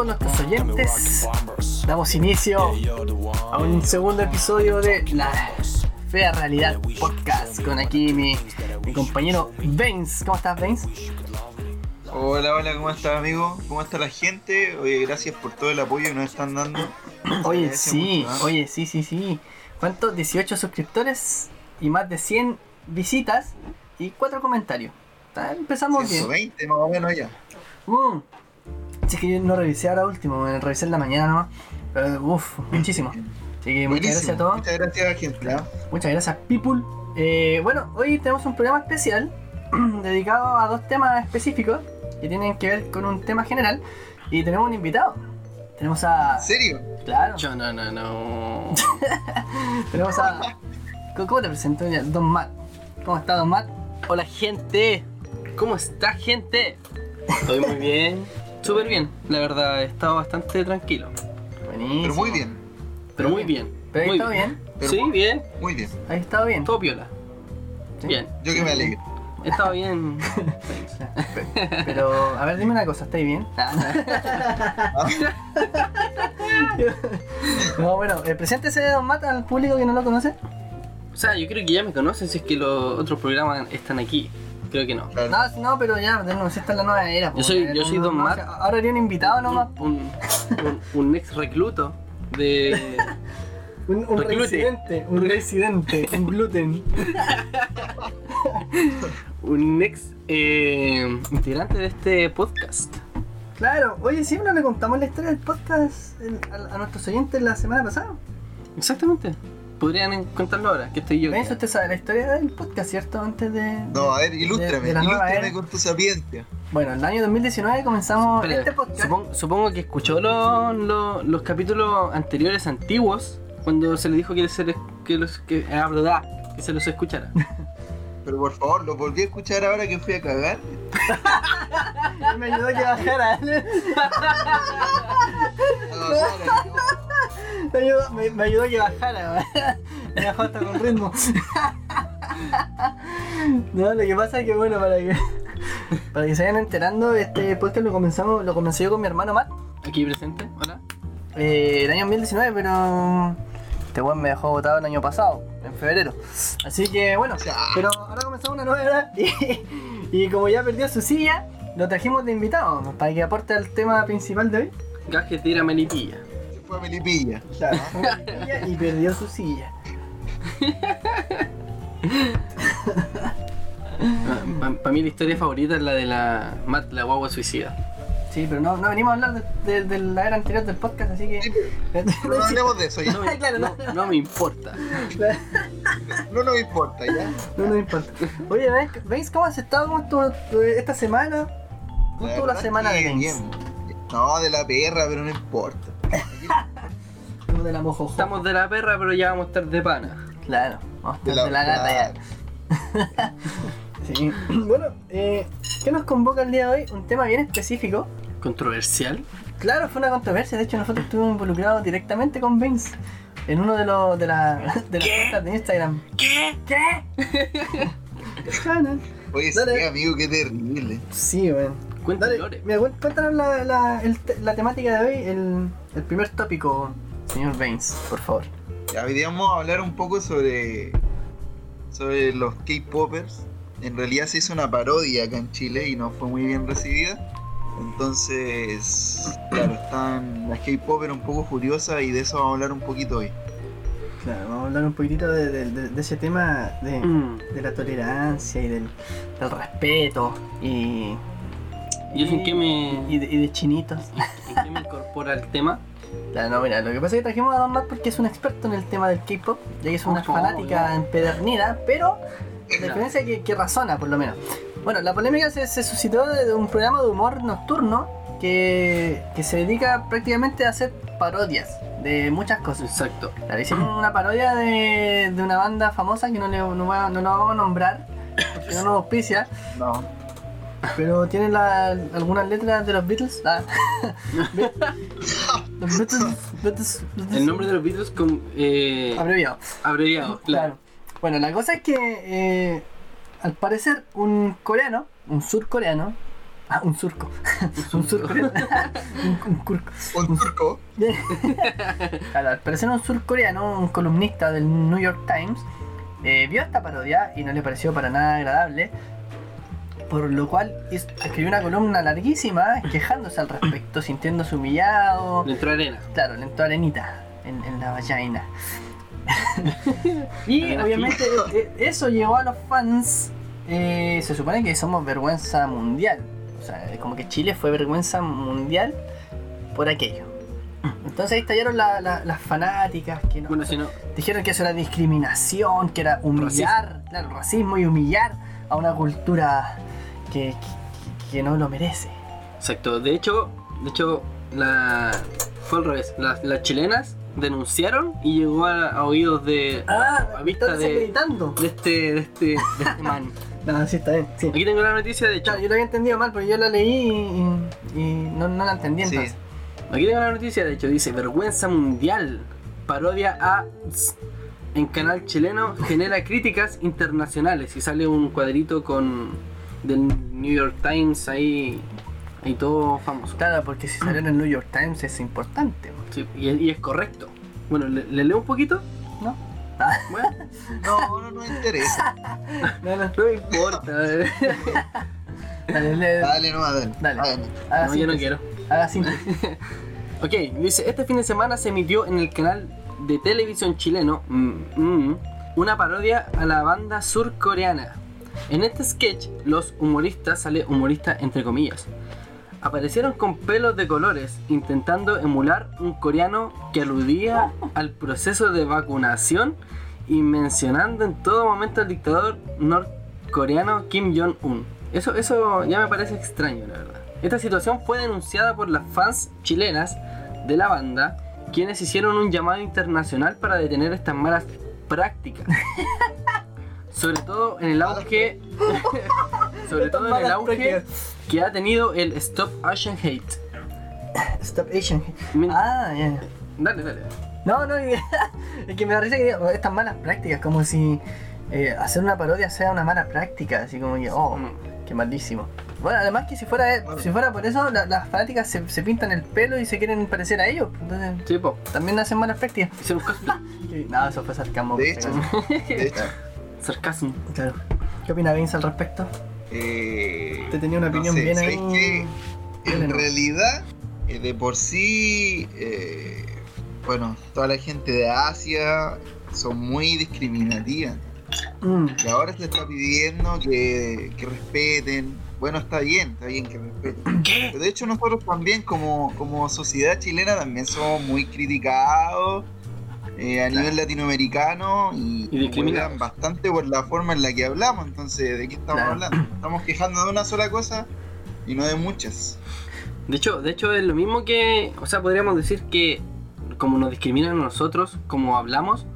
todos nuestros oyentes. Damos inicio a un segundo episodio de La Fea Realidad Podcast con aquí mi, mi compañero Baines. ¿Cómo estás, Baines? Hola, hola, ¿cómo estás, amigo? ¿Cómo está la gente? Oye, gracias por todo el apoyo que nos están dando. Oye, sí, mucho, ¿ah? oye, sí, sí, sí. ¿Cuántos? 18 suscriptores y más de 100 visitas y 4 comentarios. Está- Empezamos bien. 120 más o menos ya. Mm. Sí, es que yo no revisé ahora último, me revisé en la mañana nomás. Pero, uff, muchísimo. Así que muchas gracias a todos. Muchas gracias, gente. ¿ah? Muchas gracias, people. Eh, bueno, hoy tenemos un programa especial dedicado a dos temas específicos que tienen que ver con un tema general. Y tenemos un invitado. Tenemos a. ¿En serio? Claro, Yo no, no, no. tenemos a. ¿Cómo- ¿Cómo te presento? Don Matt. ¿Cómo está, Don Matt? Hola, gente. ¿Cómo está, gente? Estoy muy bien. Súper bien. La verdad, he estado bastante tranquilo. Buenísimo. Pero muy bien, Pero muy bien. Pero muy está bien. Pero Sí, muy- bien. muy bien. Ahí está bien. Todo piola. Sí. Bien. Yo que me alegro. He estado bien. Pero, a ver, dime una cosa, ¿estáis bien? no, bueno, eh, preséntese Don Matt al público que no lo conoce. O sea, yo creo que ya me conocen si es que los otros programas están aquí. Creo que no. Claro. No, no, pero ya, nuevo, si esta es la nueva era. Yo soy- yo soy Don no, Matt. Ahora haría un invitado nomás. Un, un, un ex recluto de. Un, un residente, un residente, un gluten. Un ex eh, integrante de este podcast. Claro, oye, siempre le contamos la historia del podcast el- a, a nuestros oyentes la semana pasada. Exactamente. Podrían contarlo ahora, que estoy yo. ¿Ves? Usted sabe la historia del podcast, ¿cierto? Antes de. No, a ver, de- ilústrame, de nueva ilústrame era. con tu sapiencia. Bueno, en el año 2019 comenzamos Espera, este podcast. supongo, supongo que escuchó lo- lo- los capítulos anteriores antiguos cuando se le dijo que, se les- que, los, que, ah, verdad, que se los escuchara. Pero por favor, lo volví a escuchar ahora que fui a cagar. Me ayudó a que bajara. No, para, no. Me ayudó, me, me ayudó a que bajara. Me dejó hasta con ritmo. No, lo que pasa es que bueno, para que para que se vayan enterando, este podcast lo comenzamos, lo comencé yo con mi hermano Matt Aquí presente, hola. eh, el año 2019, pero este weón me dejó votado el año pasado, en febrero. Así que bueno, pero ahora comenzamos una nueva era y, y como ya perdió su silla, lo trajimos de invitado ¿no? para que aporte al tema principal de hoy. Gaje tira melipilla. Se fue a Melipilla. Claro, y perdió su silla. Para mí la historia favorita es la de la Matt, la guagua suicida. Sí, pero no, no venimos a hablar de, de- de la era anterior del podcast, así que. Pero no hablemos de eso ya. No, Claro, no. no- no me importa. No nos importa ya. No nos importa. Oye, ¿veis, ¿veis cómo has estado ¿Cómo estuvo tu- esta semana? ¿Cómo estuvo la semana que de Games? bien. No, de la perra, pero no importa. Como de la mojojo. Estamos de la perra, pero ya vamos a estar de pana. Claro, vamos a estar De de la, la, gata ya. Sí. Bueno, eh, ¿qué nos convoca el día de hoy? Un tema bien específico. Controversial. Claro, fue una controversia. De hecho, nosotros estuvimos involucrados directamente con Vince en uno de los de, la, de las cuentas de Instagram. ¿Qué? ¿Qué? Oye, Dale. sí, amigo, qué terrible. Sí, weón. Cuéntanos la, la, la temática de hoy, el, el primer tópico, señor Baines, por favor. Ya, hoy día vamos a hablar un poco sobre, sobre los K-Poppers. En realidad se hizo una parodia acá en Chile y no fue muy bien recibida. Entonces, claro, están las K-Poppers un poco furiosas y de eso vamos a hablar un poquito hoy. Claro, vamos a hablar un poquitito de, de- de- de ese tema de, Mm. de la tolerancia y del, del respeto y, ¿Y en qué me, y de, y de chinitos. en qué me incorpora el tema? Claro, no, mira, lo que pasa es que trajimos a Don Matt porque es un experto en el tema del K-pop, ya que es una Ojo, fanática ya. empedernida, pero la diferencia es que, que razona, por lo menos. Bueno, la polémica se, se suscitó de, un programa de humor nocturno que, que se dedica prácticamente a hacer parodias de muchas cosas. Exacto. Claro, hicieron una parodia de, de una banda famosa que no, le, no, a- no la vamos a nombrar, porque no nos auspicia, No. Pero tiene la- algunas letras de los Beatles. Ah. los Beatles, Beatles, Beatles. El nombre de los Beatles con, eh, abreviado. abreviado, claro. Bueno, la cosa es que eh, al parecer un coreano, un surcoreano, Ah, un surco. un surco. un, un curco. Un turco. Claro, al parecer un surcoreano, un columnista del New York Times, eh, vio esta parodia y no le pareció para nada agradable, por lo cual es- escribió una columna larguísima quejándose al respecto, sintiéndose humillado. Le entró arena. Claro, le entró arenita en, en la vagina. y obviamente eh, eso llevó a los fans. eh, se supone que somos vergüenza mundial. O sea, como que Chile fue vergüenza mundial por aquello. Entonces ahí estallaron la- la- las fanáticas que no, Bueno, si no, dijeron que eso era discriminación, que era humillar, claro, racismo y humillar a una cultura que, que- que no lo merece. exacto. De hecho, de hecho, la fue al revés. Las, las chilenas denunciaron y llegó a, a oídos de Ah, a vista de, de este de este de este man. No, sí, está bien, sí. Aquí tengo la noticia de hecho. Claro, yo lo había entendido mal, pero yo la leí y, y no, no la entendí Sí. entonces. Aquí tengo la noticia, de hecho, dice Vergüenza Mundial. Parodia a en canal chileno genera críticas internacionales y sale un cuadrito con del New York Times ahí ahí todo famoso. Claro, porque si salió en el New York Times es importante, Sí, y, es- y es correcto. Bueno, ¿le, le leo un poquito? ¿no? Bueno, No, no nos interesa. No, no, no me importa. dale, dale, Dale, no, dale. Dale. Dale. haga No, yo no quiero. Haga síntesis. Ok, dice, este fin de semana se emitió en el canal de televisión chileno mm, mm, una parodia a la banda surcoreana. En este sketch, los humoristas, sale humorista entre comillas, aparecieron con pelos de colores intentando emular un coreano que aludía al proceso de vacunación y mencionando en todo momento al dictador norcoreano Kim Jong-un. Eso, eso ya me parece extraño, la verdad. Esta situación fue denunciada por las fans chilenas de la banda, quienes hicieron un llamado internacional para detener estas malas prácticas. Sobre todo en el auge. sobre todo en el auge que ha tenido el Stop Asian Hate. Stop Asian. Min- Ah, ya. Dale, dale. No, no, es que me da risa que diga, estas malas prácticas, como si eh, hacer una parodia sea una mala práctica, así como que, oh, Mm. qué malísimo. Bueno, además que si fuera, Bueno. si fuera por eso, la- las fanáticas se, se pintan el pelo y se quieren parecer a ellos, entonces Sí, po. también hacen malas prácticas. Cosplay. No, eso fue sarcasmo. Hecho, de hecho, Sarcasmo. Claro. ¿Qué opina Vince al respecto? eh, Te tenía una no opinión sé, bien ¿sabes ahí. Dale, En no. realidad, eh, de por sí, eh, bueno, toda la gente de Asia son muy discriminativas. Mm, Y ahora se está pidiendo que, que respeten. Bueno, está bien, está bien que respeten. ¿Qué? Pero de hecho nosotros también como, como sociedad chilena también somos muy criticados eh, a nivel latinoamericano y, huevean bastante por la forma en la que hablamos. Entonces, ¿de qué estamos Claro. hablando? Estamos quejando de una sola cosa y no de muchas. De hecho, de hecho es lo mismo que, o sea, podríamos decir que como nos discriminan a nosotros, como hablamos,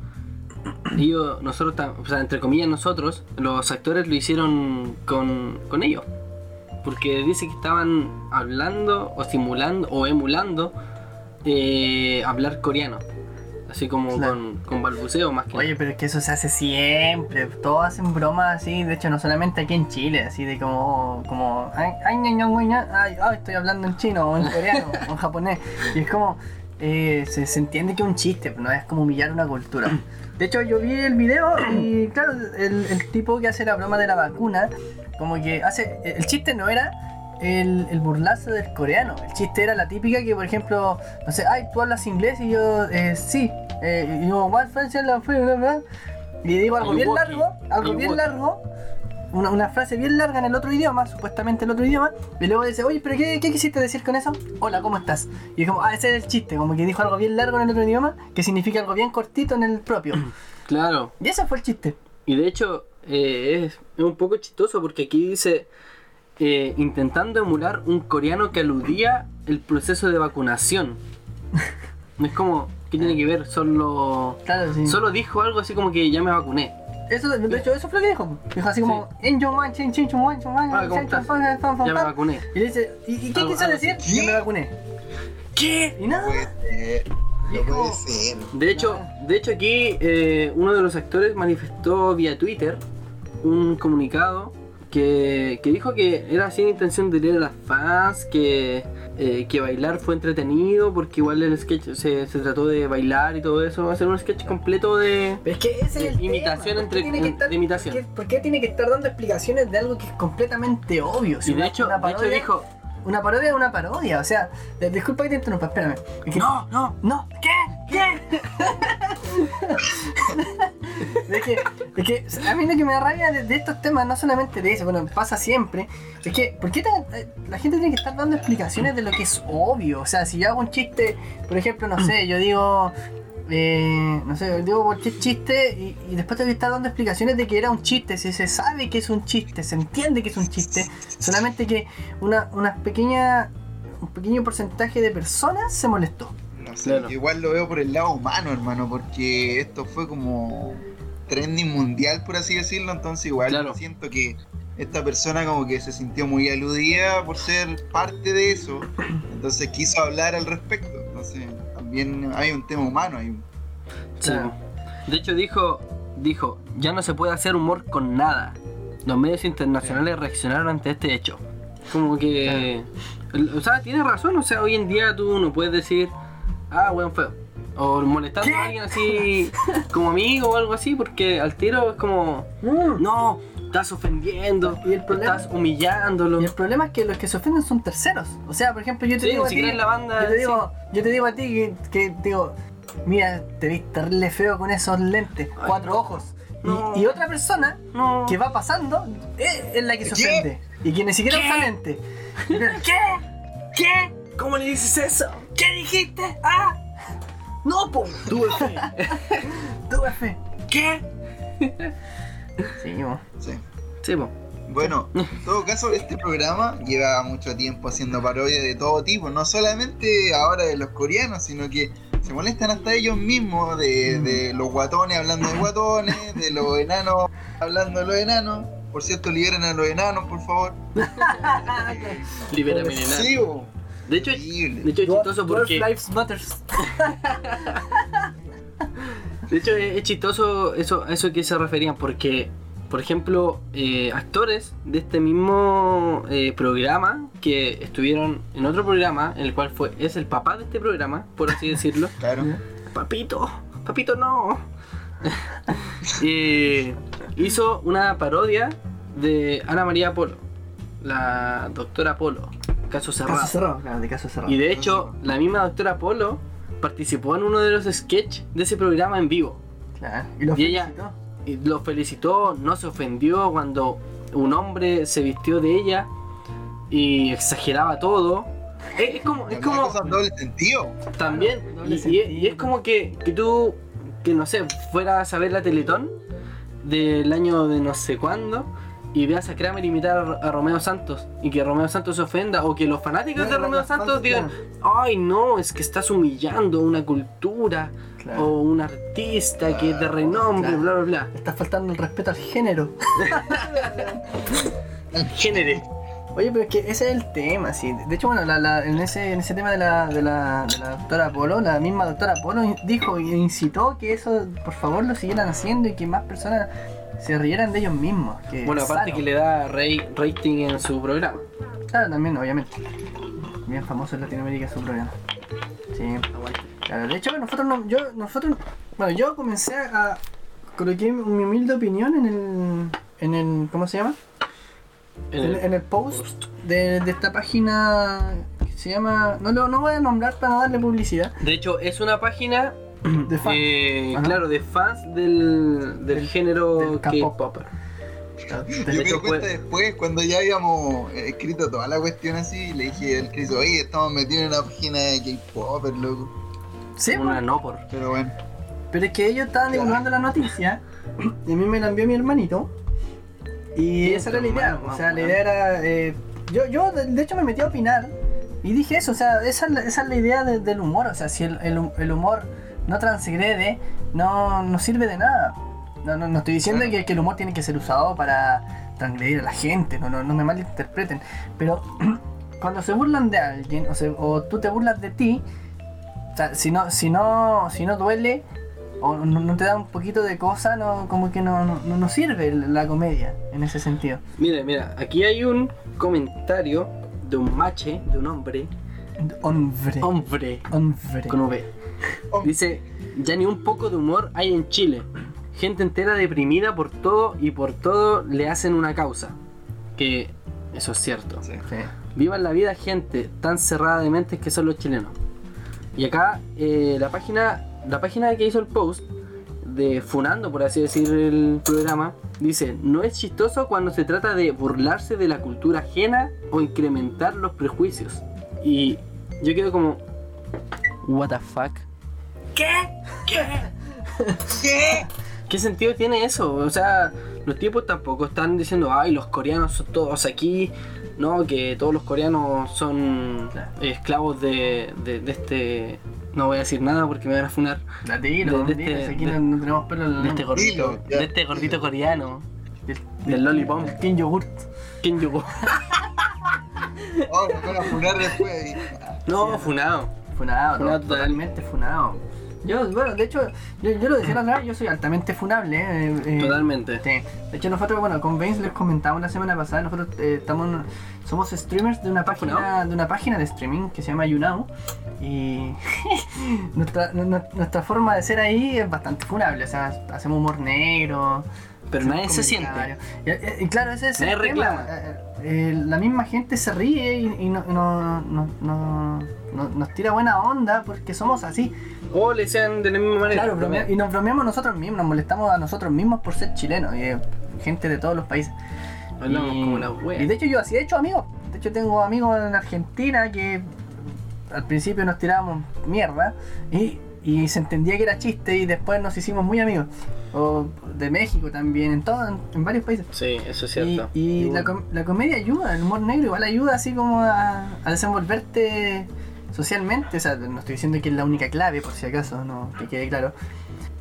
ellos, nosotros, o sea, entre comillas nosotros, los actores lo hicieron con, con ellos. Porque dice que estaban hablando o simulando o emulando eh, hablar coreano. Así como Claro. con, con balbuceo más que Oye, nada. pero es que eso se hace siempre. Todos hacen bromas así, de hecho, no solamente aquí en Chile, así de como. como ay, ay, ay, ay, estoy hablando en chino, o en coreano, o en japonés. Y es como. eh, se, se entiende que es un chiste, pero no es como humillar una cultura. De hecho, yo vi el video y, claro, el, el tipo que hace la broma de la vacuna, como que hace. El chiste no era el, el burlazo del coreano. El chiste era la típica que, por ejemplo, no sé, ay, tú hablas inglés y yo, eh, sí. Eh, y yo, la fue, bla, bla", Y digo algo bien largo, algo bien largo, una, una frase bien larga en el otro idioma, supuestamente el otro idioma, y luego dice, oye, pero qué, qué quisiste decir con eso? Hola, ¿cómo estás? Y es como, ah, ese es el chiste, como que dijo algo bien largo en el otro idioma, que significa algo bien cortito en el propio. Claro. Y ese fue el chiste. Y de hecho eh, es, es un poco chistoso porque aquí dice eh, intentando emular un coreano que aludía el proceso de vacunación. Es como, ¿qué tiene que ver? Solo, Claro, sí. solo dijo algo así como que ya me vacuné. Eso, de hecho, eso fue lo que dijo. Dijo así como, en yo man, chin, chin, fan, fan, fan, Ya me vacuné. Y le dice, ¿y, y qué Algo- quiso algo decir? Yo me vacuné. ¿Qué? Y nada. Puede ser, Y no puede ser. De hecho, de hecho aquí eh, uno de los actores manifestó vía Twitter un comunicado que, que dijo que era sin intención de leer a las fans, que, eh, que bailar fue entretenido, porque igual el sketch se, se trató de bailar y todo eso. Va a ser un sketch completo de. Pero es que ese es el Imitación tema, ¿por qué entre- estar- de imitación. ¿por qué- ¿Por qué tiene que estar dando explicaciones de algo que es completamente obvio? Si Y de hecho, de hecho dijo. Una parodia es una parodia, o sea, disculpa que te interrumpa, espérame. Es que- No, no, No, ¿qué? ¿Qué? es, que, es que a mí lo que me da rabia de, de estos temas, no solamente de eso, bueno, pasa siempre, es que, ¿por qué tan- eh, la gente tiene que estar dando explicaciones de lo que es obvio? O sea, si yo hago un chiste, por ejemplo, no sé, yo digo, eh, no sé, digo cualquier chiste y, y después que estar dando explicaciones de que era un chiste, si se sabe que es un chiste, se entiende que es un chiste, solamente que una, una pequeña, un pequeño porcentaje de personas se molestó. No sé, Claro. igual lo veo por el lado humano, hermano, porque esto fue como trending mundial, por así decirlo, entonces igual Claro. siento que esta persona como que se sintió muy aludida por ser parte de eso, entonces quiso hablar al respecto, entonces también hay un tema humano ahí. Sí. De hecho dijo, dijo, ya no se puede hacer humor con nada. Los medios internacionales reaccionaron ante este hecho. Como que... O sea, tiene razón, o sea, hoy en día tú no puedes decir, ah, weón feo. O molestando ¿Qué? a alguien así como amigo o algo así, porque al tiro es como, Mm. no, estás ofendiendo, Y el problema- estás humillándolo. Y el problema es que los que se ofenden son terceros. O sea, por ejemplo, yo te Sí, digo ni a ti, la banda, yo te digo, yo te digo a ti que, que digo, mira, te ves terrible feo con esos lentes, Ay, cuatro ojos. Y- No. Y, otra persona No. que va pasando es, es la que se ¿Qué? ofende. Y que ni siquiera usa lente. ¿Qué? ¿Qué? ¿Cómo le dices eso? ¿Qué dijiste? ¡Ah! No, po. Tuve fe. Tuve fe. ¿Qué? Sí, mo. Sí. Sí, po. Bueno, en todo caso, este programa lleva mucho tiempo haciendo parodias de todo tipo, no solamente ahora de los coreanos, sino que se molestan hasta ellos mismos, de, de los guatones hablando de guatones, de los enanos hablando de los enanos. Por cierto, liberen a los enanos, por favor. Libera mi enano. Sí, bo. De hecho, de hecho es chistoso porque... Lives Matters. De hecho, es, es chistoso eso, a eso que se referían, porque, por ejemplo, eh, actores de este mismo eh, programa que estuvieron en otro programa, en el cual fue es el papá de este programa, por así decirlo. Claro. Papito, papito, no. Eh, hizo una parodia de Ana María Polo, la doctora Polo, caso cerrado. Caso cerrado, claro, de caso cerrado. Y de hecho, la misma doctora Polo participó en uno de los sketches de ese programa en vivo. Claro. Y, lo Y ella- felicitó. Lo felicitó, no se ofendió cuando un hombre se vistió de ella y exageraba todo. Es, es como, es como doble sentido. también, Doble y, y- sentido. y es como que, que tú, que no sé, fueras a ver la Teletón del año de no sé cuándo y veas a Kramer imitar a, a Romeo Santos y que Romeo Santos se ofenda o que los fanáticos de Romeo Santos digan, ay no, es que estás humillando una cultura Claro. o un artista que es de renombre, Claro. bla bla bla. Está faltando el respeto al género. Género. Oye, pero es que ese es el tema, sí. De hecho, bueno, la- la- en, ese, en ese tema de la, de, la, de la doctora Polo, la misma doctora Polo dijo y incitó que eso, por favor, lo siguieran haciendo y que más personas se rieran de ellos mismos. Que Bueno, aparte sano. que le da rey- rating en su programa. Claro, también, obviamente. Bien famoso en Latinoamérica su programa. Sí, claro. De hecho, nosotros, no, yo, nosotros, bueno, yo comencé a coloqué mi humilde opinión en el, en el, ¿cómo se llama? En el- en el post de, de esta página que se llama, no lo no voy a nombrar para no darle publicidad. De hecho, es una página De fan. eh, Ajá. claro, de fans del, del, Del- género del K-pop. Yo me di cuenta fue- después, cuando ya habíamos eh, escrito toda la cuestión así, le dije al Chris, oye, estamos metidos en una página de K-Pop, loco. Sí, Una no por. Pero bueno, pero es que ellos estaban divulgando la noticia y a mí me la envió mi hermanito. Y esa era la idea. O sea, la idea era. eh, yo, yo, de, hecho, me metí a opinar y dije eso. O sea, esa es la, esa es la idea de- del humor. O sea, si el, el- el humor no transgrede, no, no sirve de nada. No, no, no estoy diciendo Claro. que, que el humor tiene que ser usado para transgredir a la gente. No, no, no me malinterpreten. Pero cuando se burlan de alguien, o, se- o tú te burlas de ti, o sea, si no, si no, si no duele, o no, no te da un poquito de cosa, no, como que no, no, no sirve la comedia en ese sentido. Mira, mira, aquí hay un comentario de un mache, de un hombre, Hombre. hombre, Hombre. con V. Dice, ya ni un poco de humor hay en Chile. Gente entera deprimida por todo y por todo le hacen una causa. Que eso es cierto. Sí. Sí. Vivan la vida gente tan cerrada de mentes que son los chilenos. Y acá eh, la página la página que hizo el post de Funando, por así decir, el programa, dice, no es chistoso cuando se trata de burlarse de la cultura ajena o incrementar los prejuicios. Y yo quedo como, what the fuck. ¿Qué? ¿Qué sentido tiene eso? O sea, los tipos tampoco están diciendo, ay, los coreanos son todos aquí, no, que todos los coreanos son esclavos de, de, de este... No voy a decir nada porque me van a funar. La tiro, De- de este- aquí de- no, no tenemos pelo en la De este gordito, de este gordito coreano. Del, del lollipop. El King Yogurt. ¿Quién llegó? Oh, me van a funar después. No, funado. Funado, Funado to- total. totalmente funado. Yo, bueno, de hecho, yo, yo lo decía la otra vez, yo soy altamente funable. eh, eh, Totalmente. Sí. De hecho, nosotros, bueno, con Baines les comentamos la semana pasada, nosotros eh, estamos, somos streamers de una página, ¿Funado? de una página de streaming que se llama YouNow y nuestra, nu- nu- nuestra forma de ser ahí es bastante funable, o sea, hacemos humor negro. Pero nadie se siente. Y, y- y claro, ese es Nadie el tema. reclama. Eh, eh, la misma gente se ríe y, y no, no- no- no- no- nos tira buena onda porque somos así. O le sean de la misma manera. Claro, bromea- y nos bromeamos nosotros mismos, nos molestamos a nosotros mismos por ser chilenos y eh, gente de todos los países. Hablamos y, como la wea. y de hecho yo así he hecho amigos. De hecho tengo amigos en Argentina que al principio nos tirábamos mierda y, y se entendía que era chiste y después nos hicimos muy amigos. O de México también, en todo, en, en varios países. Sí, eso es cierto. y la, com- la comedia ayuda, el humor negro igual ayuda así como a, a desenvolverte socialmente. O sea, no estoy diciendo que es la única clave, por si acaso, no que quede claro.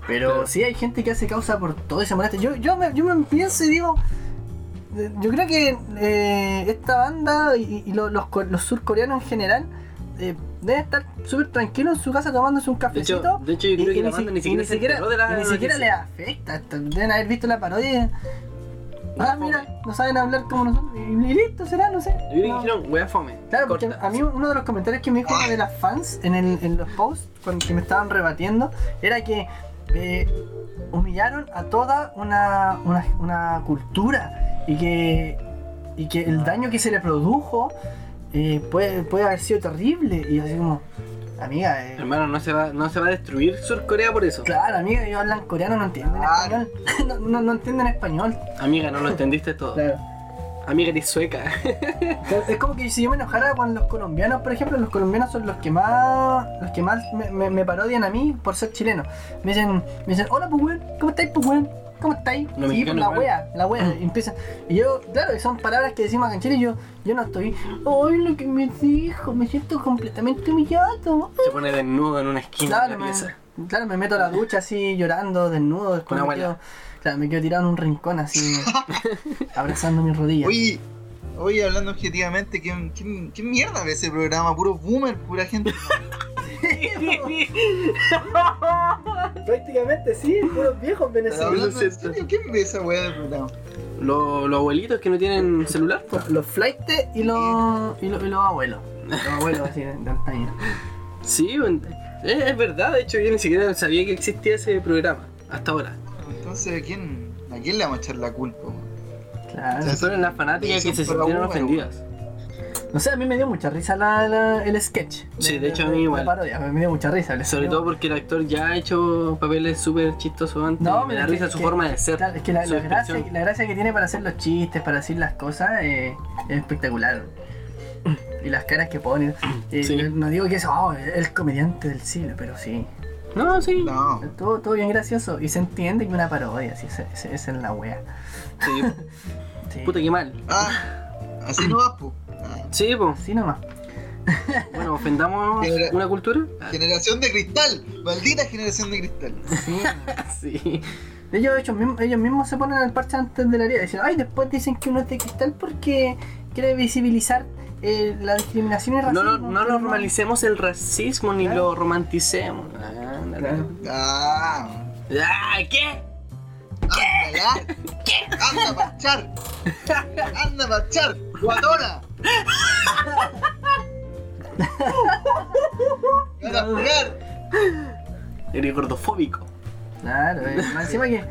Pero Claro. sí hay gente que hace causa por todo y se molesta. Yo, yo, me, yo me pienso y digo, yo creo que eh, esta banda y, y lo- los, co- los surcoreanos en general eh, deben estar súper tranquilos en su casa tomándose un de cafecito. hecho, de hecho, yo creo y- que y la banda ni siquiera ni siquiera les noticia. afecta. esto. Deben haber visto la parodia. Ah, Fome. mira, no saben hablar como nosotros. Y listo, será, no sé. Yo creo que No. dijeron, wea fome. Claro, porque a mí uno de los comentarios que me dijo una de las fans en, el- en los posts cuando que me estaban rebatiendo era que eh, humillaron a toda una, una, una cultura y que, y que el daño que se le produjo eh, puede, puede haber sido terrible. Y así como, amiga, eh, Hermano, no se, va, no se va a destruir Surcorea por eso. claro, amiga, ellos hablan coreano, no entienden Claro. español. no, no, no entienden español. Amiga, no lo entendiste todo. Claro. Amiga, eres sueca. Es como que si yo me enojara con los colombianos, por ejemplo, los colombianos son los que más los que más me, me- me parodian a mí por ser chileno. Me dicen, me dicen, hola pues ¿cómo estáis pues? ¿Cómo estáis? Los sí, la igual. wea, la wea. Y empiezan. Y yo, claro, y son palabras que decimos acá en Chile y yo, yo no estoy, ay lo que me dijo, me siento completamente humillado. Se pone desnudo en una esquina de Claro, la me, pieza. claro, me meto a la ducha así llorando, desnudo, después Con claro, me quedo tirado en un rincón así, abrazando mis rodillas. Oye, oye, hablando objetivamente, ¿qué, qué, qué mierda ve ese programa? Puro boomer, pura gente. Prácticamente sí, puros viejos venezolanos. hablando en serio, ¿quién ve esa weá del programa? Los, los abuelitos que no tienen celular. pues. Los flightes y los, y los, y los abuelos. Los abuelos así de, de antaño. Sí, es, es verdad. De hecho, yo ni siquiera sabía que existía ese programa. Hasta ahora. Entonces, ¿a quién, ¿a quién le vamos a echar la culpa? Claro. Se fueron las fanáticas que se sintieron ofendidas. No sé, a mí me dio mucha risa la, la- el sketch. Sí, de hecho, a mí igual. La parodia, me dio mucha risa. Sobre salió- todo porque el actor ya ha hecho papeles súper chistosos antes. No, me da es risa su que- forma de ser. Es que la, gracia, la gracia que tiene para hacer los chistes, para decir las cosas, eh, es espectacular. Y las caras que pone. eh, Sí. No digo que es oh, el comediante del siglo, pero sí. No, sí. No, Todo, todo bien gracioso. Y se entiende que una parodia, sí, esa esa es la wea. Sí. Sí. Puta que mal. ah, así no va, po. Ah, Sí, pues. Así nomás. Bueno, ofendamos Genera- una cultura. Ah, Generación de cristal, maldita generación de cristal. Sí. Sí. Ellos, ellos, mismos, ellos mismos se ponen el parche antes de la herida. Dicen, ay, después dicen que uno es de cristal porque quiere visibilizar eh, la discriminación y el racismo. no, no normalicemos el racismo ni Claro. lo romanticemos. Ándale. Claro. Ah, Ah, ¿qué? ¿Qué? Anda a marchar. Anda a marchar. Guatona. Van a jugar. Eres gordofóbico. Claro, eh, más encima que,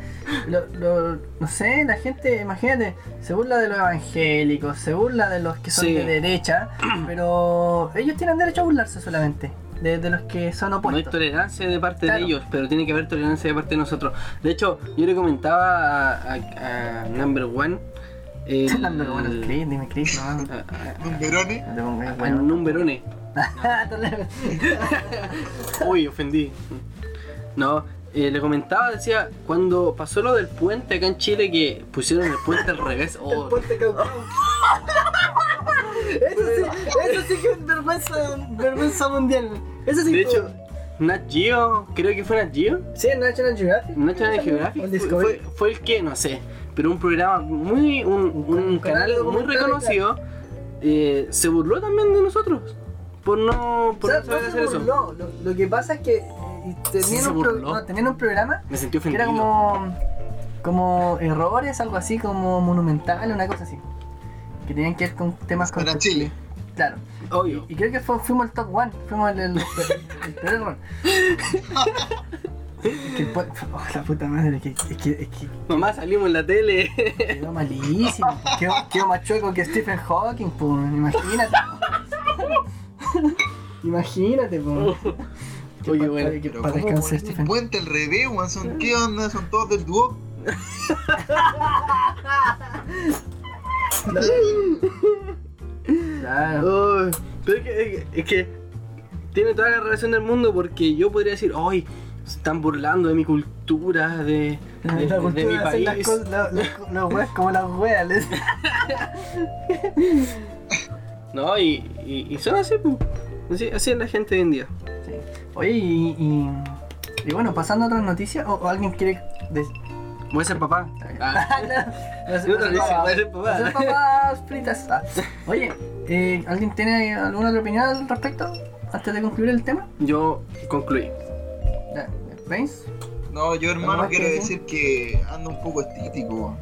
lo, lo- no sé, la gente, imagínate, se burla de los evangélicos, se burla de los que son Sí. de derecha, pero ellos tienen derecho a burlarse solamente, de, de los que son No hay opuestos. tolerancia de parte Claro. de ellos, pero tiene que haber tolerancia de parte de nosotros. De hecho, yo le comentaba a, a- a Number One. El, Number one, el Chris, dime Chris, no, no a- Un Verone. te pongas a- a bueno. Numberone. Uy, ofendí. No, eh, le comentaba, decía, cuando pasó lo del puente acá en Chile, que pusieron el puente al revés. Oh, Ponte Caucao. Eso sí, eso sí que es vergüenza, vergüenza mundial. Eso sí de hecho, Nat Geo, creo que fue Nat Geo. sí, National Geographic. National Geographic fue, fue- fue el que, no sé, pero un programa muy, un, un Un canal canal muy reconocido, eh, se burló también de nosotros. Por no, por O sea, no saber no hacer eso. burló, Lo, lo que pasa es que eh, tenían, Sí, un, pro- no, tenían un programa Me sentí que ofendido. era como, como errores, algo así, como monumental, una cosa así. Que tenían que ver con temas con. Para Chile. Claro. Obvio. Y creo que fue- fuimos el top one, fuimos el, el, el, el peor error. Es que, oh, la puta madre, que, es que, es que Mamá, salimos en la tele. quedó malísimo. Quedó, quedó más chueco que Stephen Hawking, pues, imagínate. imagínate, pues. Que Oye, bueno, que para ¿cómo descansar Stephen puente al revés, weón? ¿Son qué onda? ¿Son todos del dúo? Claro. Oh, pero es que, es que tiene toda la relación del mundo porque yo podría decir, hoy se están burlando de mi cultura, de, La de- de cultura mi de las país. cosas, la- la- los weas como las weas. No, y, y, y son así, pues. Así, así es la gente hoy en día. Sí. Oye, y, y, y bueno, pasando a otras noticias, o, o alguien quiere. Voy a ser papá. Ah, No Yo también no sé, voy a ser papá. Fritas. Ah. Oye, eh, ¿alguien tiene alguna otra opinión al respecto? Antes de concluir el tema. yo concluí. Ya, ¿Veis? No, yo hermano quiero que- decir que ando un poco estítico.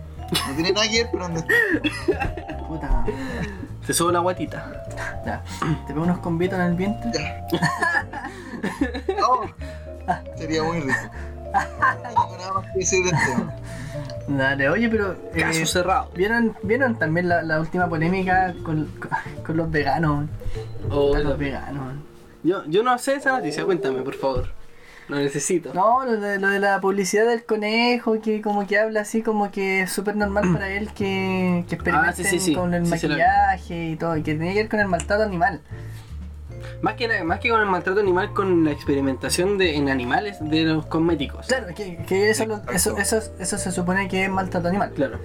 No tiene nada que ver, pero ando. Puta. Te subo la guatita. Ya. Te pego unos convitos en el vientre. No, sería muy rico. Dale, oye, pero. eh, Caso cerrado. ¿Vieron, ¿Vieron también la, la última polémica con, con, con los veganos? Oh, Con los veganos. yo, yo no sé esa noticia, cuéntame, por favor. Lo necesito. No, lo de, lo de la publicidad del conejo, que como que habla así como que es súper normal para él que, que experimenten Ah, sí, sí, sí. con el maquillaje y todo, y que tenía que ver con el maltrato animal. Más que, más que con el maltrato animal, con la experimentación de, en animales de los cosméticos. Claro, que, que eso, lo- eso, eso, eso se supone que es maltrato animal. Claro.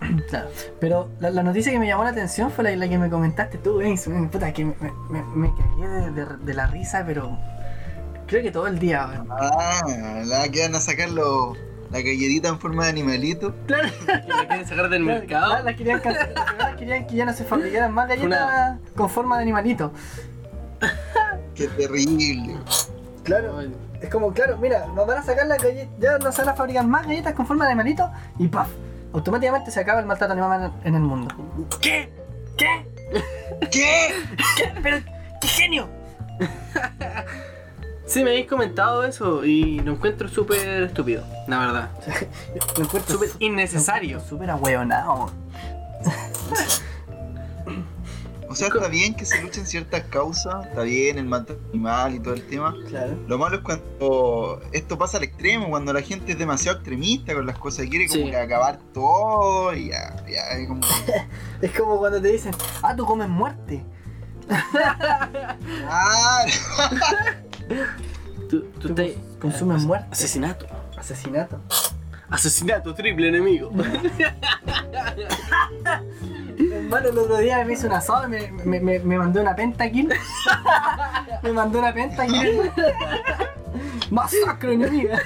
Claro. Pero la, la noticia que me llamó la atención fue la, la que me comentaste tú, Vince. weón. Puta, que me, me, me cagué de, de- de la risa, pero creo que todo el día. Ah, la que van a sacar los- la galletita en forma de animalito. Claro. Que la quieren sacar del Claro, mercado. Las, las querían las querían que ya no se fabricaran más galletas Una- con forma de animalito. Qué terrible. Claro. Ay, Es como, claro, mira, nos van a sacar las galletas, ya no se van a fabricar más galletas con forma de animalito y ¡paf! Automáticamente se acaba el maltrato animal en, en el mundo. ¿Qué? ¿Qué? ¿Qué? ¿Qué? ¿Pero qué genio? Sí, me habéis comentado eso y lo encuentro súper estúpido, la verdad. Me encuentro Súper innecesario. Súper ahueonado. O sea, está bien que se luchen ciertas causas, está bien el maltrato animal y todo el tema. Claro. Lo malo es cuando esto pasa al extremo, cuando la gente es demasiado extremista con las cosas, quiere como Sí. que acabar todo y ya, ya es como... Es como cuando te dicen, ah, tú comes muerte. ¡Ah! Tú, tú estás. Consumes muerte. Asesinato. Asesinato. Asesinato, triple enemigo. Hermano, el otro día me hice un asado y me, me, me, me mandó una pentakill. me mandó una pentakill. Masacre enemiga.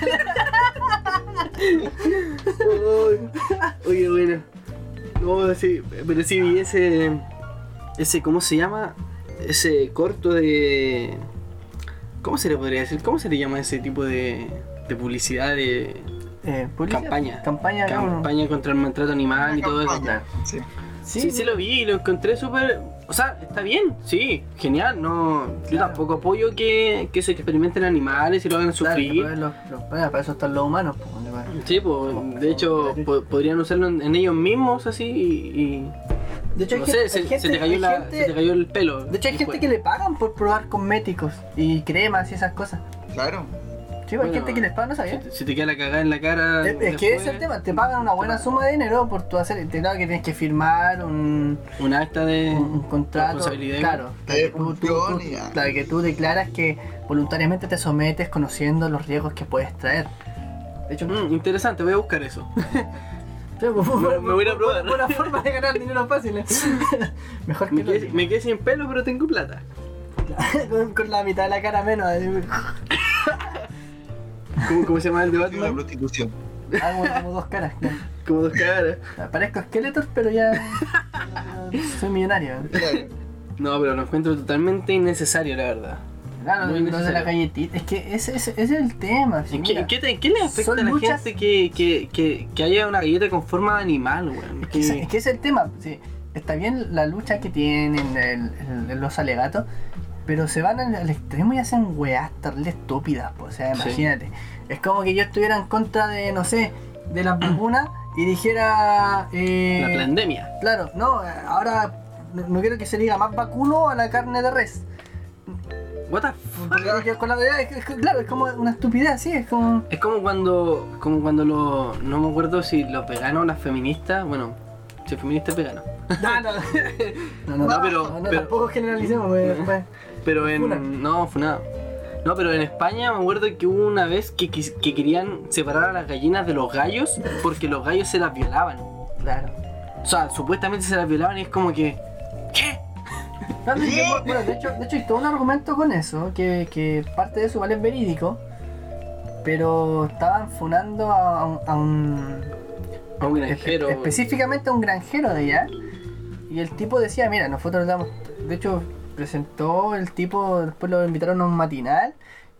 Oye, bueno. No, sí, pero sí vi ese. Ese, ¿cómo se llama? Ese corto de. ¿Cómo se le podría decir? ¿Cómo se le llama ese tipo de, de publicidad de Eh, Campaña. Campaña, campaña contra el maltrato animal y todo eso? Sí. Sí, sí, lo vi y lo encontré súper... O sea, está bien, sí, genial, no... Yo tampoco apoyo que, que se experimenten animales y lo hagan Claro, sufrir. los- para eso están los humanos. pues. Sí, pues, de hecho, po- podrían usarlo en, en ellos mismos así y... y- De hecho, no sé, se, gente- se te cayó la- gente- se te cayó el pelo. De hecho, hay gente que le pagan por probar cosméticos y cremas y esas cosas. Claro. Sí, hay Bueno, gente que les paga, ¿no Si sabía? te, si te queda la cagada en la cara... Es, es que ese es el tema, te pagan una buena suma de dinero por tu hacer. Te claro que tienes que firmar un, Un acta de... un, un contrato. responsabilidad. Claro, De que tú, tú- tú- que tú declaras que voluntariamente te sometes conociendo los riesgos que puedes traer. De hecho, Mm, interesante, voy a buscar eso. Pues, me- me voy a probar. Buena forma de ganar dinero fácil. ¿eh? Mejor que Me quedé, me quedé sin pelo, pero tengo plata. con, con la mitad de la cara menos. ¿Cómo, cómo se llama el de La Batman? prostitución. Hago como dos caras. claro. Como dos caras. Parezco Skeletor, pero ya, soy millonario. Claro. No, pero lo encuentro totalmente innecesario, la verdad. Claro, Muy lo de la galletita. Es que ese, ese- ese es el tema. ¿En qué, qué en qué le afecta Son a la luchas- gente que, que, que, que haya una galleta con forma de animal, weón? Es que, es que ese es el tema. sí. Está bien la lucha que tienen el- el- los alegatos, pero se van al, al extremo y hacen weas terrible estúpidas. po. O sea, Sí. imagínate. Es como que yo estuviera en contra de, no sé, de las vacunas y dijera. eh, La pandemia. Claro, no, ahora no, quiero que se diga más vacuno a la carne de res. What the fuck? con la verdad es, es claro, es como una estupidez, sí, es como. Es como cuando, como cuando lo, no me acuerdo si los veganos o las feministas, bueno, si el feminista es vegano, No, no, no, no, No, pero- no, no, pero- tampoco generalicemos, pues, pues. Pero en, Funa. no, fue nada. No, pero en España me acuerdo que hubo una vez que, que querían separar a las gallinas de los gallos porque los gallos se las violaban. Claro. O sea, supuestamente se las violaban y es como que, ¿qué? Que, bueno, de hecho, de hecho hay todo un argumento con eso, que, que parte de eso vale es verídico, pero estaban funando a, un- a un... A un espe- granjero. específicamente a un granjero de allá, y el tipo decía, mira, nosotros damos... De hecho, presentó el tipo, después lo invitaron a un matinal,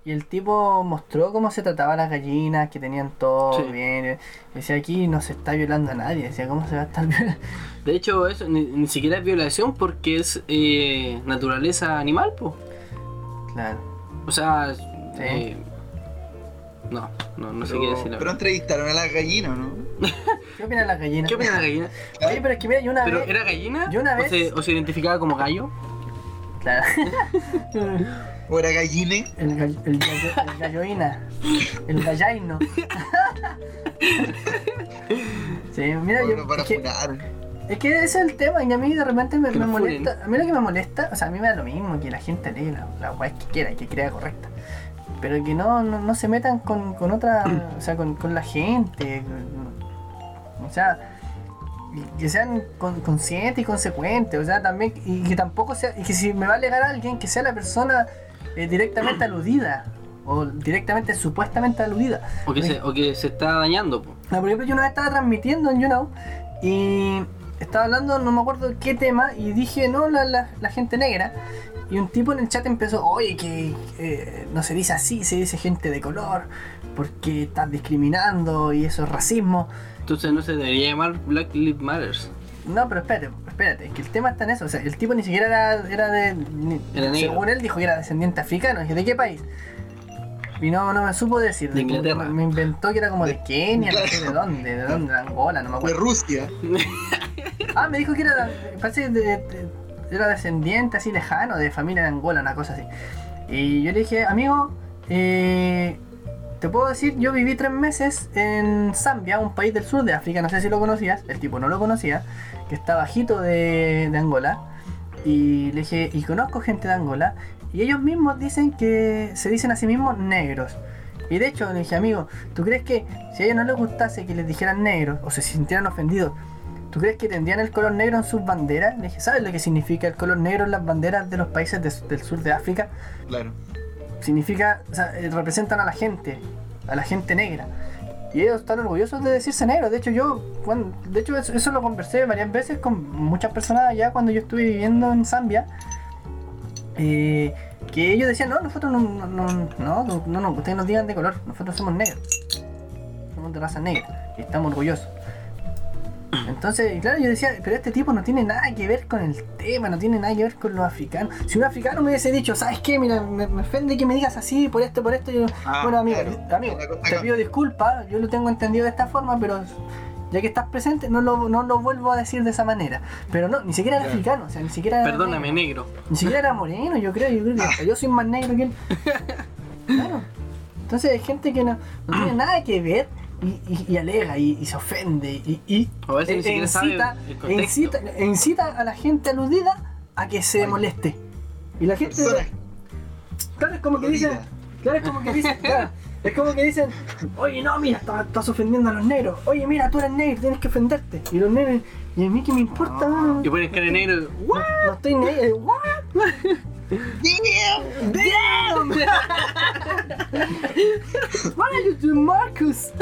y el tipo mostró cómo se trataba a las gallinas, que tenían todo Sí. bien. y Decía, aquí no se está violando a nadie, decía, ¿cómo se va a estar violando? De hecho, eso ni, ni siquiera es violación porque es eh, naturaleza animal, pues. Claro. O sea, eh, no, no, no sé Pero, qué decir. pero entrevistaron a las gallinas, ¿no? ¿Qué opinan las gallinas? ¿Qué opina la gallina? Oye, pero es que mira, yo una ¿Pero vez... era gallina? yo una ¿O vez- se, o se identificaba como gallo? Claro. ¿O era galline? El, gall- el, gallo- el galloína. El gallaino. Sí, mira, Bueno, yo. para Es que, funar. es que ese es el tema, y a mí de repente me, molesta. A mí lo que me molesta, o sea, a mí me da lo mismo que la gente lee la, la weá que quiera y que crea correcta. Pero que no, no, no se metan con, con otra. O sea, con, con la gente. O sea. Que sean con- conscientes y consecuentes, o sea, también, y que tampoco sea, y que si me va a alegar a alguien, que sea la persona eh, directamente aludida, o directamente, supuestamente aludida. ¿O que, se, o que se está dañando? po. No, por ejemplo, yo una vez estaba transmitiendo en YouNow y estaba hablando, no me acuerdo qué tema, y dije, no, la, la, la gente negra. Y un tipo en el chat empezó, oye, que eh, no se dice así, se dice gente de color, porque estás discriminando y eso es racismo. Entonces no se debería llamar Black Lives Matters. No, pero espérate, espérate, es que el tema está en eso. O sea, el tipo ni siquiera era, era de. ni- Era negro. según él dijo que era descendiente africano. Dije, ¿de qué país? Y no, no me supo decir. De Inglaterra. Me, me inventó que era como de De- Kenia, no sé de dónde, de dónde, de Angola, no me De acuerdo. Rusia. Ah, me dijo que era, parece de- de- era descendiente así lejano de familia de Angola, una cosa así. Y yo le dije, amigo, eh, te puedo decir, yo viví tres meses en Zambia, un país del sur de África, no sé si lo conocías, el tipo no lo conocía, que está bajito de, de Angola. Y le dije, y conozco gente de Angola, y ellos mismos dicen que se dicen a sí mismos negros. Y de hecho le dije, amigo, ¿tú crees que si a ellos no les gustase que les dijeran negros o se sintieran ofendidos, ¿tú crees que tendrían el color negro en sus banderas? Le dije, ¿sabes lo que significa el color negro en las banderas de los países de- del sur de África? Claro. Significa, o sea, eh, representan a la gente, a la gente negra. Y ellos están orgullosos de decirse negros. De hecho, yo, de hecho, eso, lo conversé varias veces con muchas personas allá cuando yo estuve viviendo en Zambia. Eh, que ellos decían, no, nosotros no, no, no, no, no, no, no, ustedes nos digan de color, nosotros somos negros. Somos de raza negra y estamos orgullosos. Entonces, claro, yo decía, pero este tipo no tiene nada que ver con el tema, no tiene nada que ver con los africanos. Si un africano me hubiese dicho, ¿sabes qué? Mira, me, me ofende que me digas así, por esto, por esto, yo, Ah, bueno, amigo, claro. amigo, te pido disculpas, yo lo tengo entendido de esta forma, pero ya que estás presente, no lo, no lo vuelvo a decir de esa manera. Pero no, ni siquiera era Claro. africano, o sea, ni siquiera era Perdóname, negro. negro. Ni siquiera era moreno, yo creo, yo creo que hasta yo soy más negro que él. Claro. Entonces hay gente que no, no tiene nada que ver y, y- y alega y, y se ofende y, y O a veces ni siquiera sabe incita, el incita, incita a la gente aludida a que se Ay. moleste. Y la gente. Claro, es como que dicen. Claro, es como que dicen. claro, es como que dicen, oye no, mira, estás, estás ofendiendo a los negros. Oye, mira, tú eres negro, tienes que ofenderte. Y los negros, y a mí qué me importa, No. mano? Y pones cara de negro. no, no estoy negro. What? Damn. Damn! What are you doing, Marcus?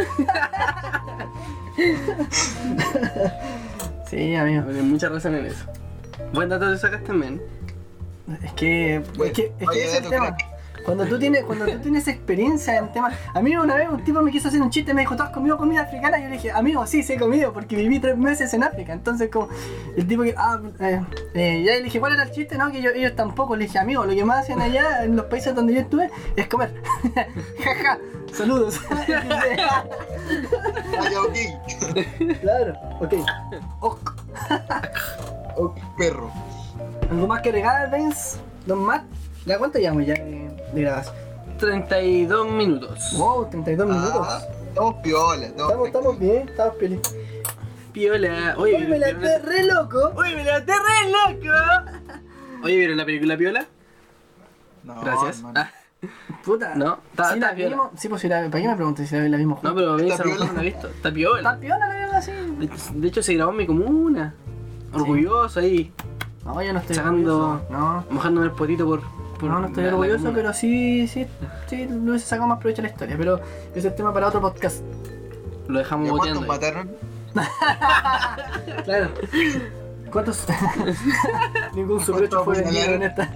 sí, amigo. Tienes mucha razón en eso. Buen dato te sacaste, men. Es que, es que, es que Oye, ese es el tema. crack. Cuando tú tienes, cuando tú tienes experiencia en temas. A mí una vez un tipo me quiso hacer un chiste, me dijo, ¿tú has comido comida africana? Y yo le dije, amigo, sí, sí he comido, porque viví tres meses en África. Entonces como el tipo que, ah, eh, eh, ya le dije, ¿cuál era el chiste? No, que yo- ellos tampoco. Le dije, amigo, lo que más hacen allá en los países donde yo estuve es comer. Jaja, saludos. Vaya, ok. claro, ok. Ok. Oh, perro. ¿Algo más que agregar, Vince? Don Matt? ¿Ya cuánto llevamos ya grabación? 32 minutos. Wow, 32 minutos. Ah, estamos piola. Estamos, Estamos, estamos bien, estamos feliz. Piola. Oye, Hoy me la ¿vieron estoy re loco. Oye, me la re loco. Oye, ¿vieron la película Piola? No, Gracias. Ah, Puta. No, está- sí, está la piola. vimos. Sí, pues si la, ¿para qué me preguntas si la, la vimos no, pero a mí ¿Está se lo piola? no la he visto. Está ¿Está piola. piola la vimos así? De, de hecho, se grabó en mi comuna. Orgulloso ahí, No, yo no estoy Sacando-. No. mojándome el potito por. Por No, no estoy la- orgulloso, pero sí, sí, sí, le hubiese sacado más provecho a la historia. Pero ese es tema para otro podcast. Lo dejamos ¿Y a cuántos boteando. ahí. mataron? Claro. ¿Cuántos? Ningún superhecho fue ¿Cuántos vendido en esta.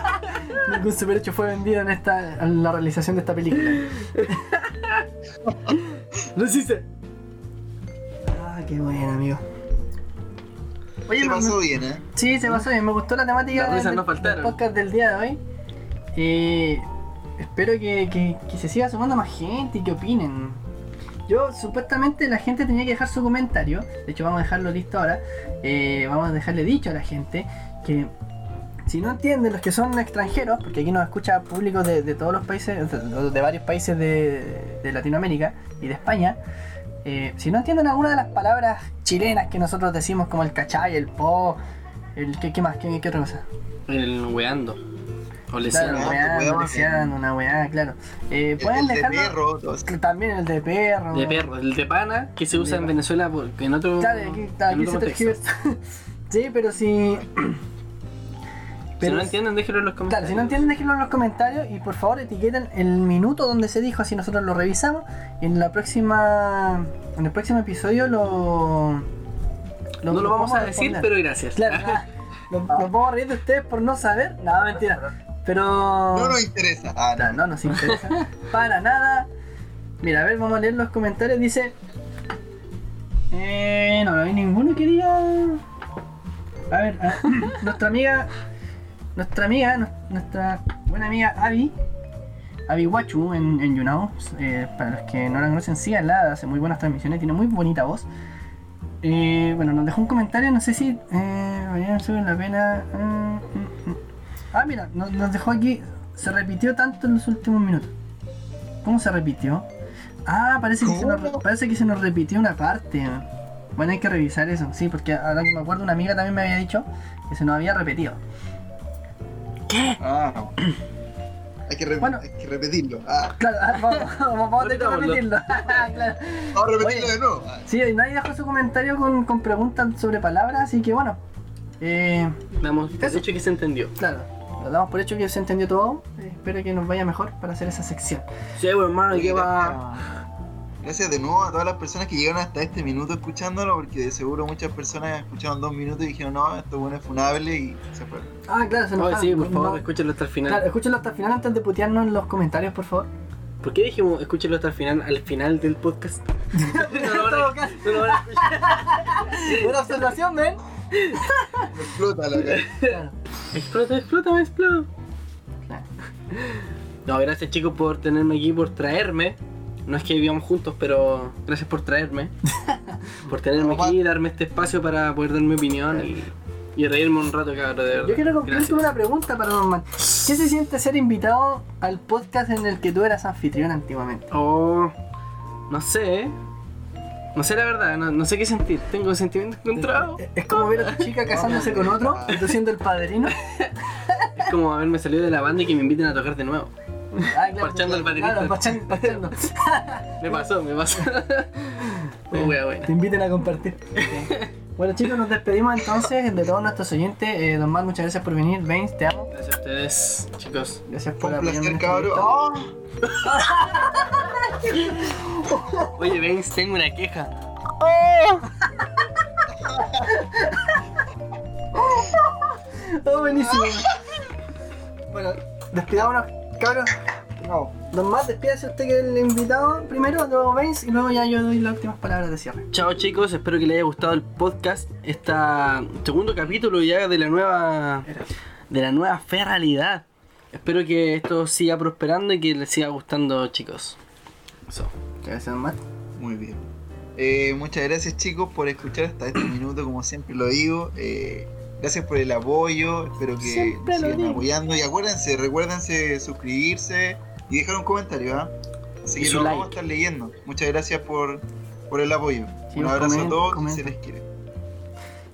Ningún superhecho fue vendido en esta. en la realización de esta película. Lo hice. Ah, qué bueno, amigo. Oye, Se me- pasó bien, ¿eh? Sí, se pasó bien. Me gustó la temática Las risas del, no faltaron. del podcast del día de hoy. Eh, espero que, que- que se siga sumando más gente y que opinen. Yo, supuestamente, la gente tenía que dejar su comentario. De hecho, vamos a dejarlo listo ahora. Eh, vamos a dejarle dicho a la gente que si no entienden los que son extranjeros, porque aquí nos escucha público de, de todos los países, de, de varios países de, de Latinoamérica y de España, eh, si no entienden alguna de las palabras chilenas que nosotros decimos como el cachay, el po, el qué, qué más, qué, qué otra cosa. El weando. O Claro, weá, weón, leseando, una weá, claro. Eh, El, pueden el de perro, También el de perro. De perro, el de pana que se usa en Venezuela porque en otro, Claro, aquí, claro, en aquí otro se sí, pero si. Si no entienden, déjenlo en los Claro, comentarios. si no entienden, déjenlo en los comentarios y por favor etiqueten el minuto donde se dijo, así nosotros lo revisamos. Y en la próxima. En el próximo episodio lo. no lo vamos a decir, responder. pero gracias. Claro, ah, nos, nos vamos a reír de ustedes por no saber. No, mentira. Pero. No nos interesa. Ah, Claro, no. no nos interesa para nada. Mira, a ver, vamos a leer los comentarios. Dice. Eh, no, no hay ninguno que diga. A ver, a- nuestra amiga. Nuestra amiga, nu- nuestra buena amiga Abby. Abby Wachu en, en YouNow. eh, para los que no la conocen, síganla, hace muy buenas transmisiones, tiene muy bonita voz. Eh, bueno, nos dejó un comentario, no sé si. Eh, la pena. mm, mm, mm. Ah, mira, nos, nos dejó aquí. Se repitió tanto en los últimos minutos. ¿Cómo se repitió? Ah, parece que, se nos, parece que se nos repitió una parte. Bueno, hay que revisar eso. Sí, porque ahora que me acuerdo, una amiga también me había dicho que se nos había repetido. ¿Qué? Ah, no. Hay que, re- Bueno. hay que repetirlo. Ah, Claro, ah, vamos, vamos, vamos a tener que repetirlo. claro. vamos a repetirlo Oye. de nuevo. Ah, Sí, nadie dejó su comentario con, con preguntas sobre palabras, así que bueno. Eh, Damos por Eso. hecho que se entendió. claro, lo damos por hecho que se entendió todo. Eh, espero que nos vaya mejor para hacer esa sección. Sí, bueno, hermano, ¿y qué Gracias. va? Gracias de nuevo a todas las personas que llegaron hasta este minuto escuchándolo, porque de seguro muchas personas escucharon dos minutos y dijeron, no, esto bueno es funable y se fueron. Ah, claro, se Oh, nos sí, por favor, no- escúchenlo hasta el final. Claro, escúchenlo hasta el final antes de putearnos en los comentarios, por favor. ¿Por qué dijimos escúchenlo hasta el final, al final del podcast? En todo caso. No lo van a escuchar. Buena observación, ven. Explota la cara. Claro. Explota, explota, me exploto. Claro. No, gracias chicos por tenerme aquí, por traerme. No es que vivíamos juntos, pero gracias por traerme. Por tenerme aquí, darme este espacio para poder dar mi opinión y, y reírme un rato, cabrón, de verdad. Yo quiero concluir con una pregunta paranormal. ¿Qué se siente ser invitado al podcast en el que tú eras anfitrión antiguamente? Oh, no sé. No sé la verdad, no, no sé qué sentir. Tengo sentimientos encontrados. Es como ver a tu chica casándose con otro y tú siendo el padrino. Es como haberme salido de la banda y que me inviten a tocar de nuevo. Ah, Parchando al padrinito. Claro, parchando, parchando. Me pasó, me pasó. Oh, buena. Te inviten a compartir. Bueno chicos, nos despedimos entonces de todos nuestros oyentes. Eh, Don Mar, muchas gracias por venir. Baines, te amo. Gracias a ustedes, chicos. Gracias por un placer, cabrón. ¡Oh! Oye, Benz, tengo una queja. Oh, buenísimo. bueno, despidámonos, cabros. No. Don Mar, despídase usted que es el invitado primero, luego Baines y luego ya yo doy las últimas palabras de cierre. Chao chicos, espero que les haya gustado el podcast. Este segundo capítulo ya de la nueva de la nueva fe realidad. Espero que esto siga prosperando y que les siga gustando chicos. Eso. Muchas gracias, Don Mar. Muy bien. Eh, muchas gracias chicos por escuchar hasta este minuto, como siempre lo digo. Eh, gracias por el apoyo, espero que Siempre nos lo sigan apoyando. Y acuérdense, recuérdense suscribirse y dejar un comentario, ¿ah? Así Y que lo like. vamos a estar leyendo. Muchas gracias por, por el apoyo. Sí, un abrazo a todos y se les quiere.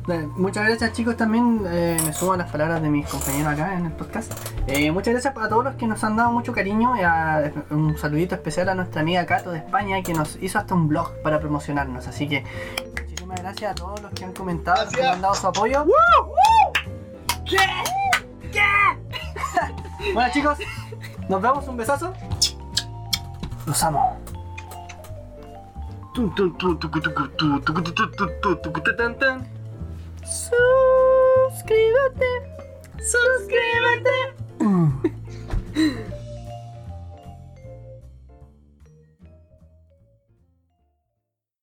Dale, Muchas gracias chicos también, eh, me sumo a las palabras de mis compañeros acá en el podcast. Eh, muchas gracias a todos los que nos han dado mucho cariño. y a- un saludito especial a nuestra amiga Cato de España que nos hizo hasta un blog para promocionarnos. Así que muchísimas gracias a todos los que han comentado, que Gracias. nos han dado su apoyo. ¿Qué? ¿Qué? bueno chicos, nos vemos, un besazo. Los amo. Suscríbete. Suscríbete.